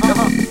Oh!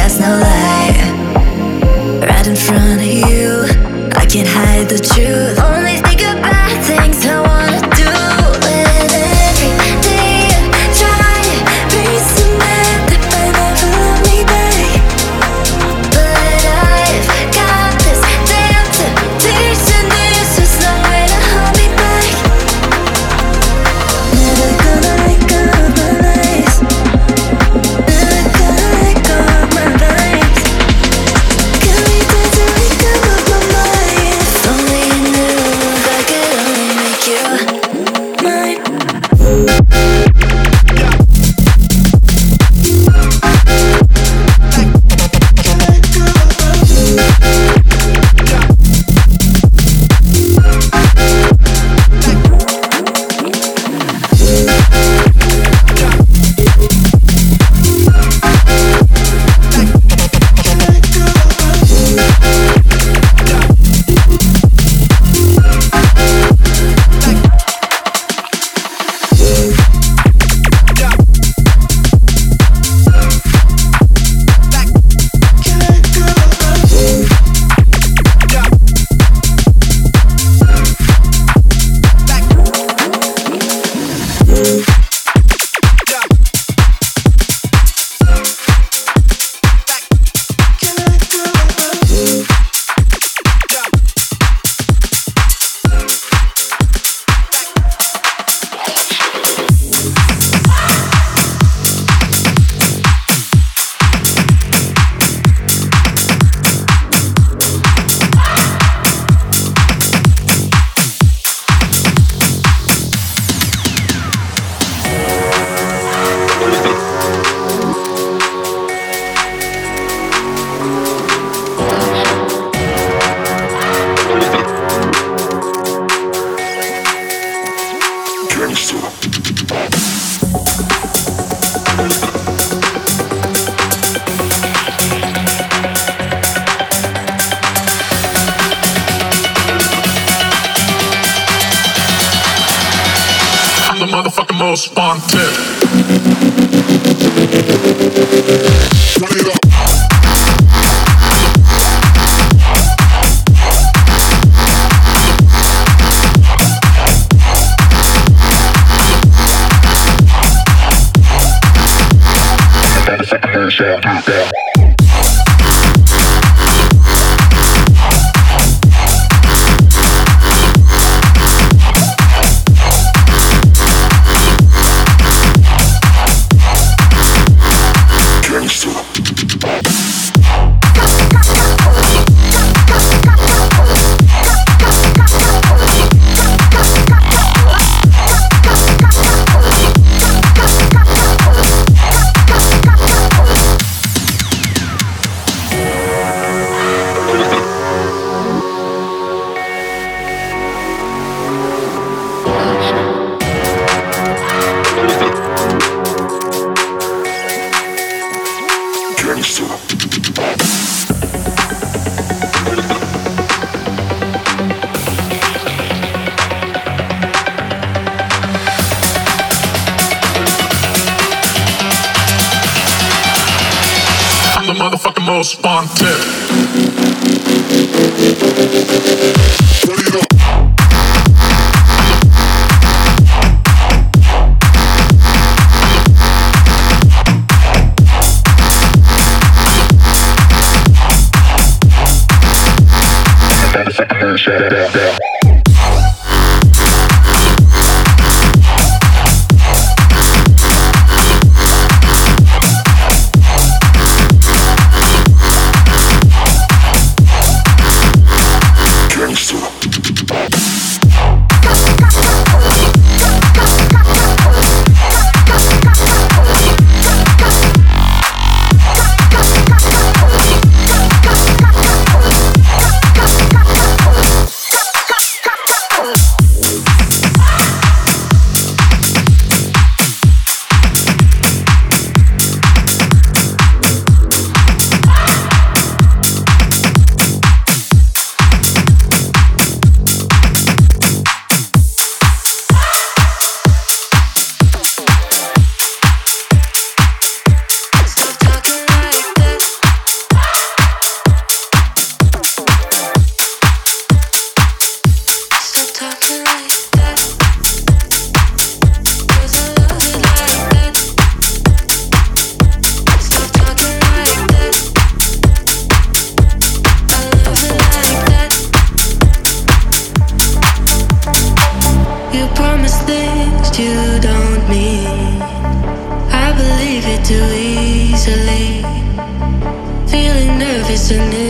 that's no lie most wanted. Shut it Seems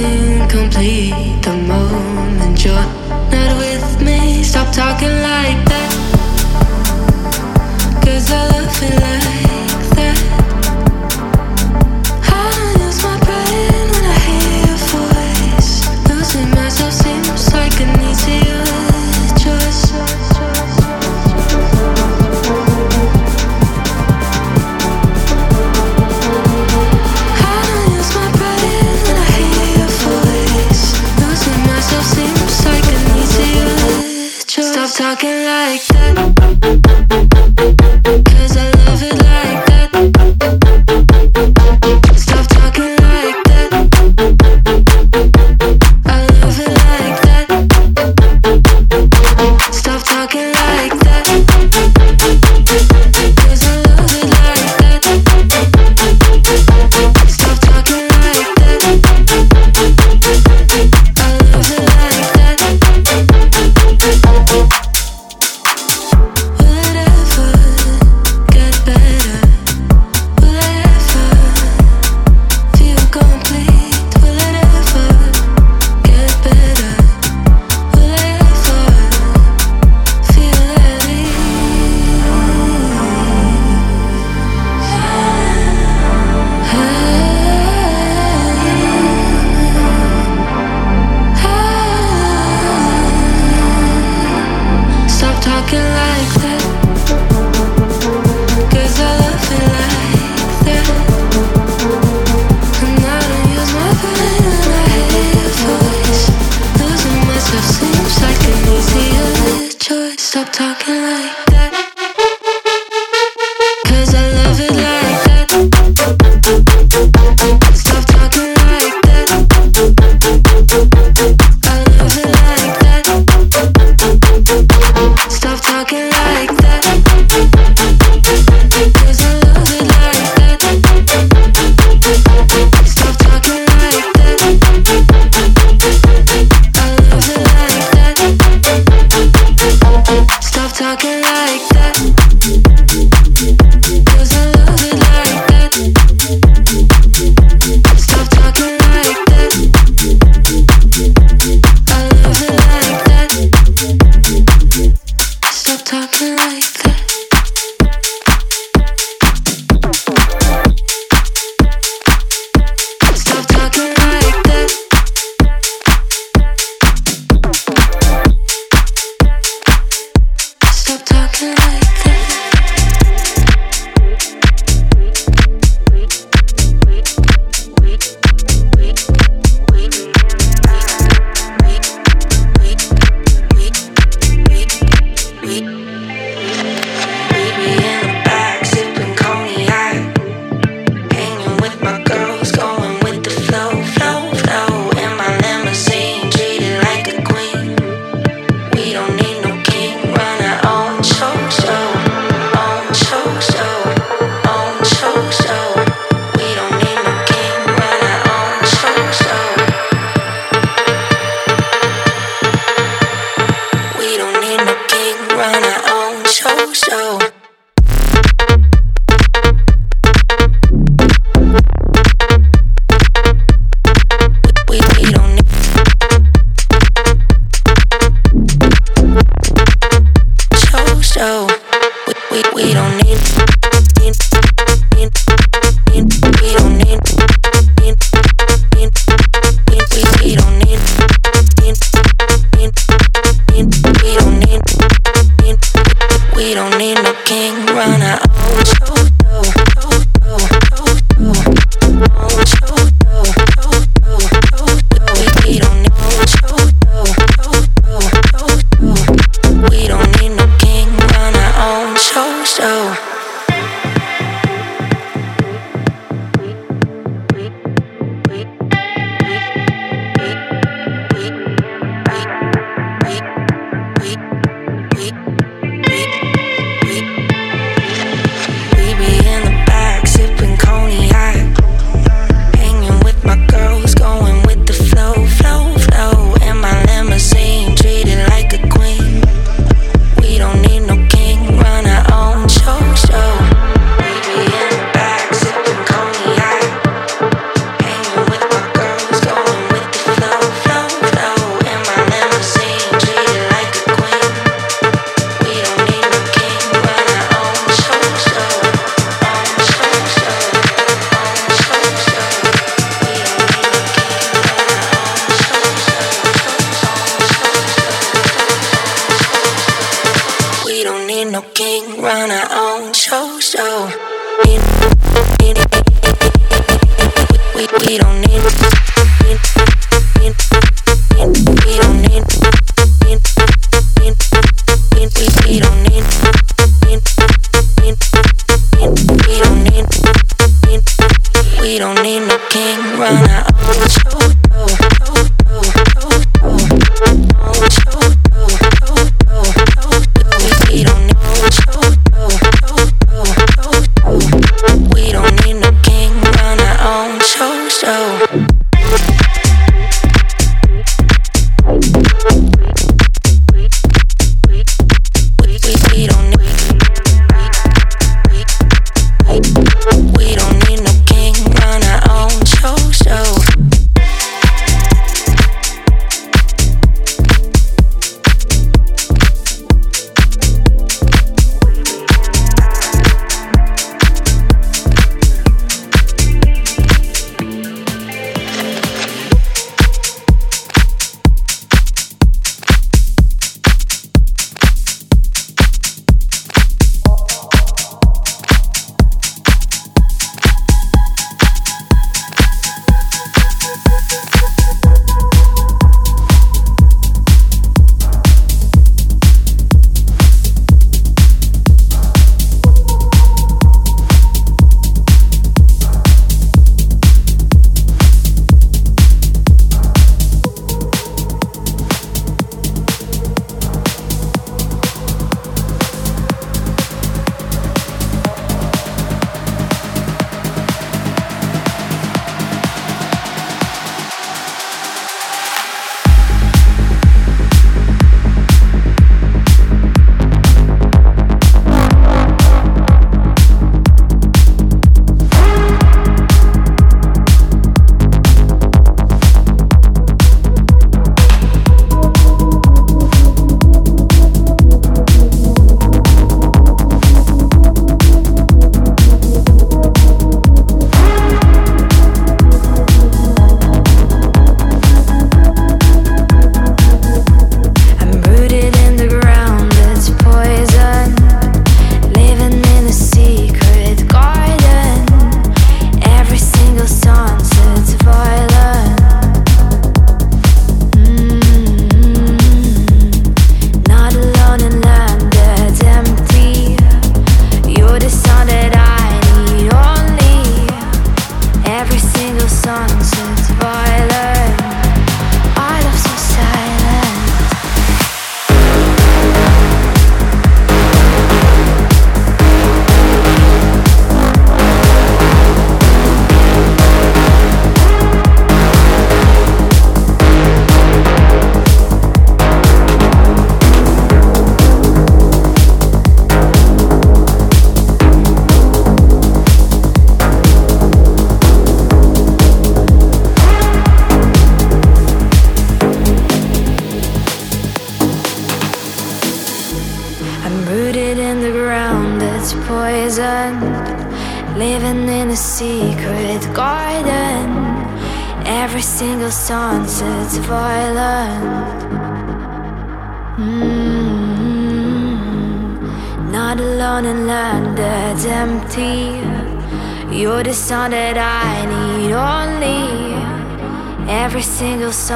Stop talking like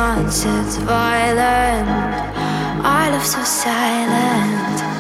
sunsets violent, I love so silent.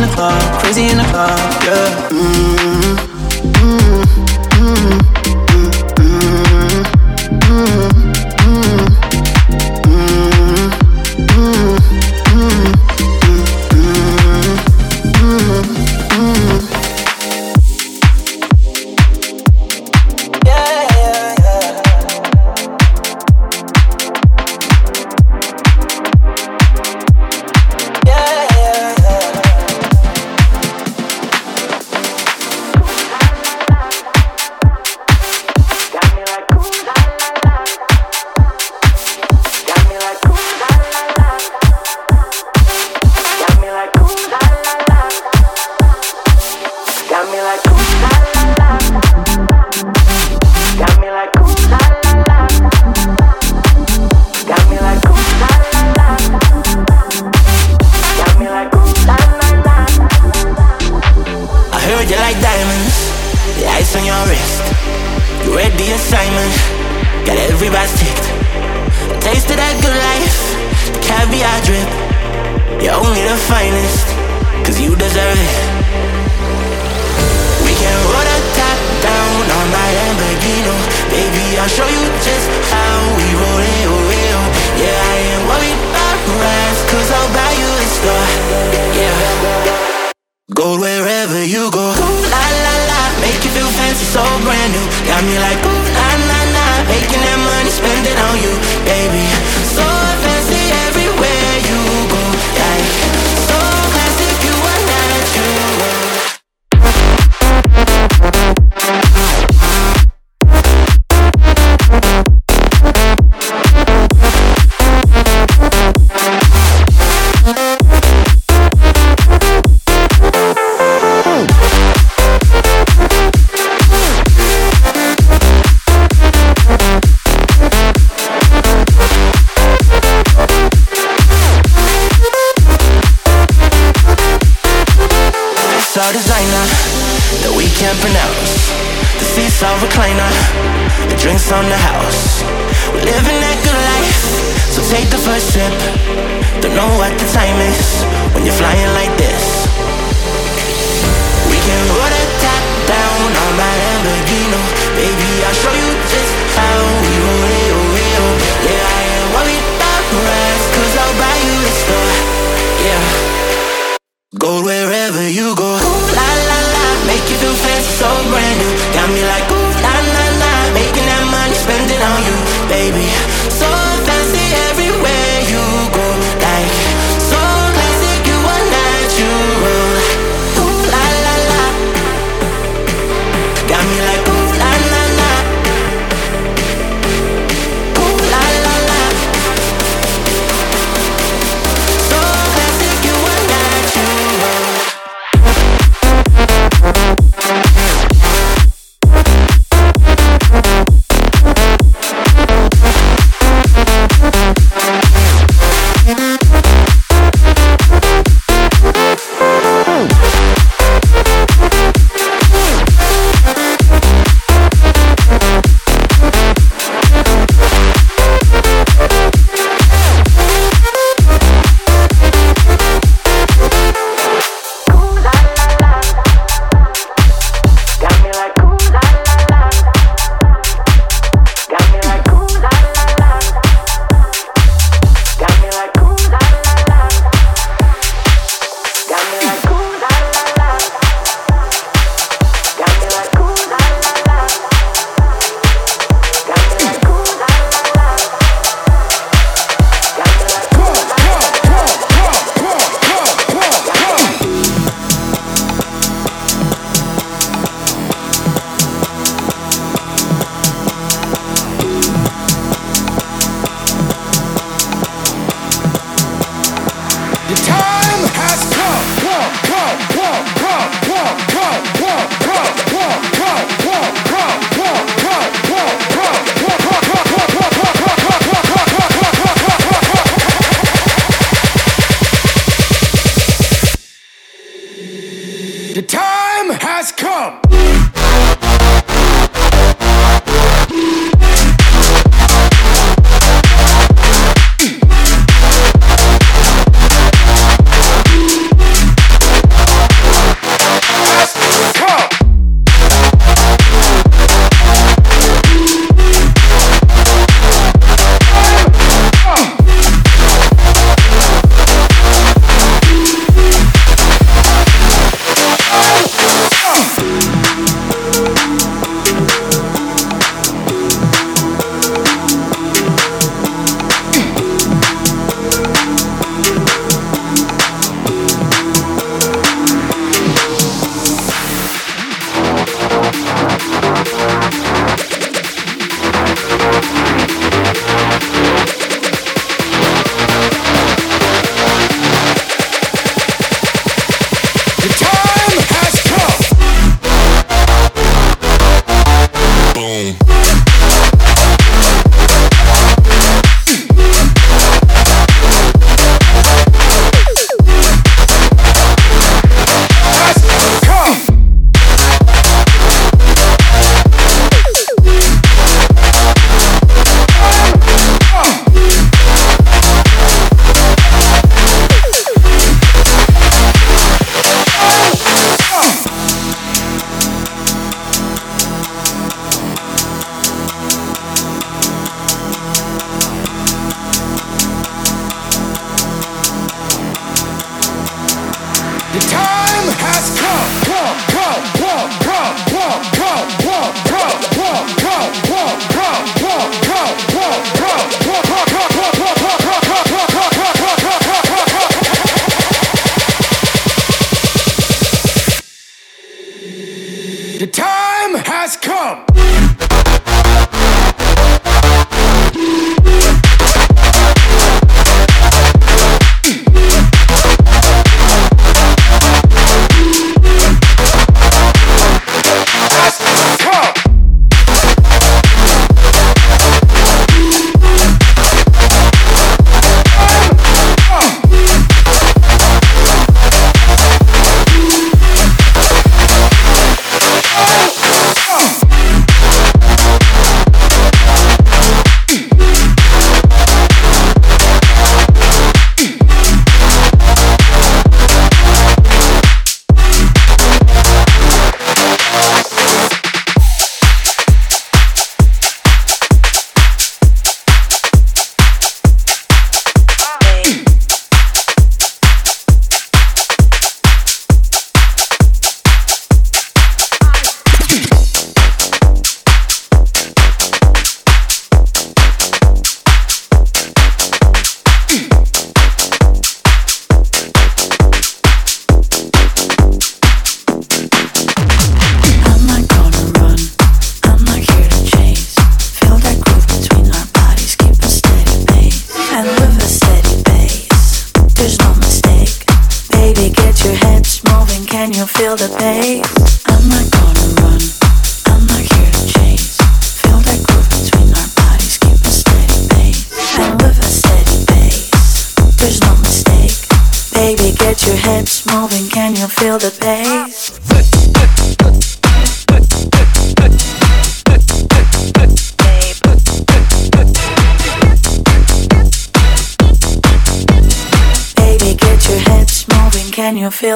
Only the finest, cause you deserve it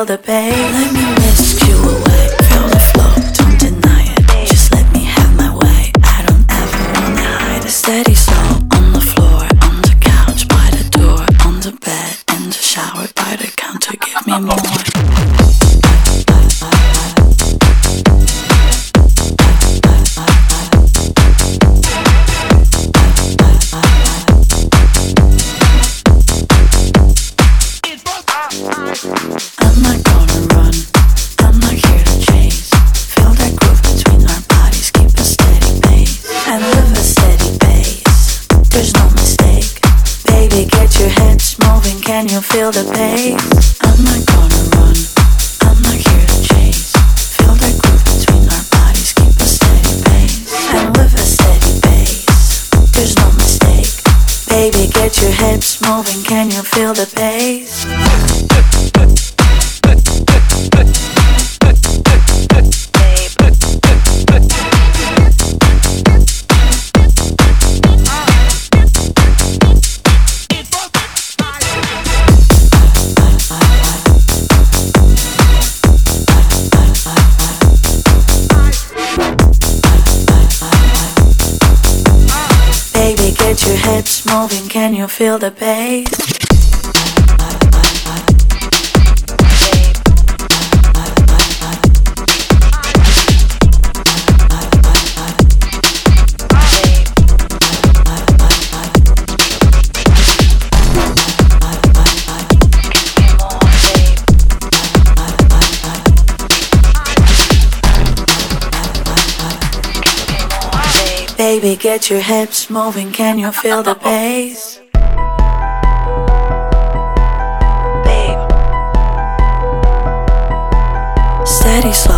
the pain. Feel the pace. I'm not gonna run, I'm not here to chase. Feel that groove between our bodies, keep a steady pace. And with a steady pace, there's no mistake. Baby, get your hips moving, can you feel the pace? Feel the bass? Baby, get your hips moving. Can you feel the bass? Steady, slow.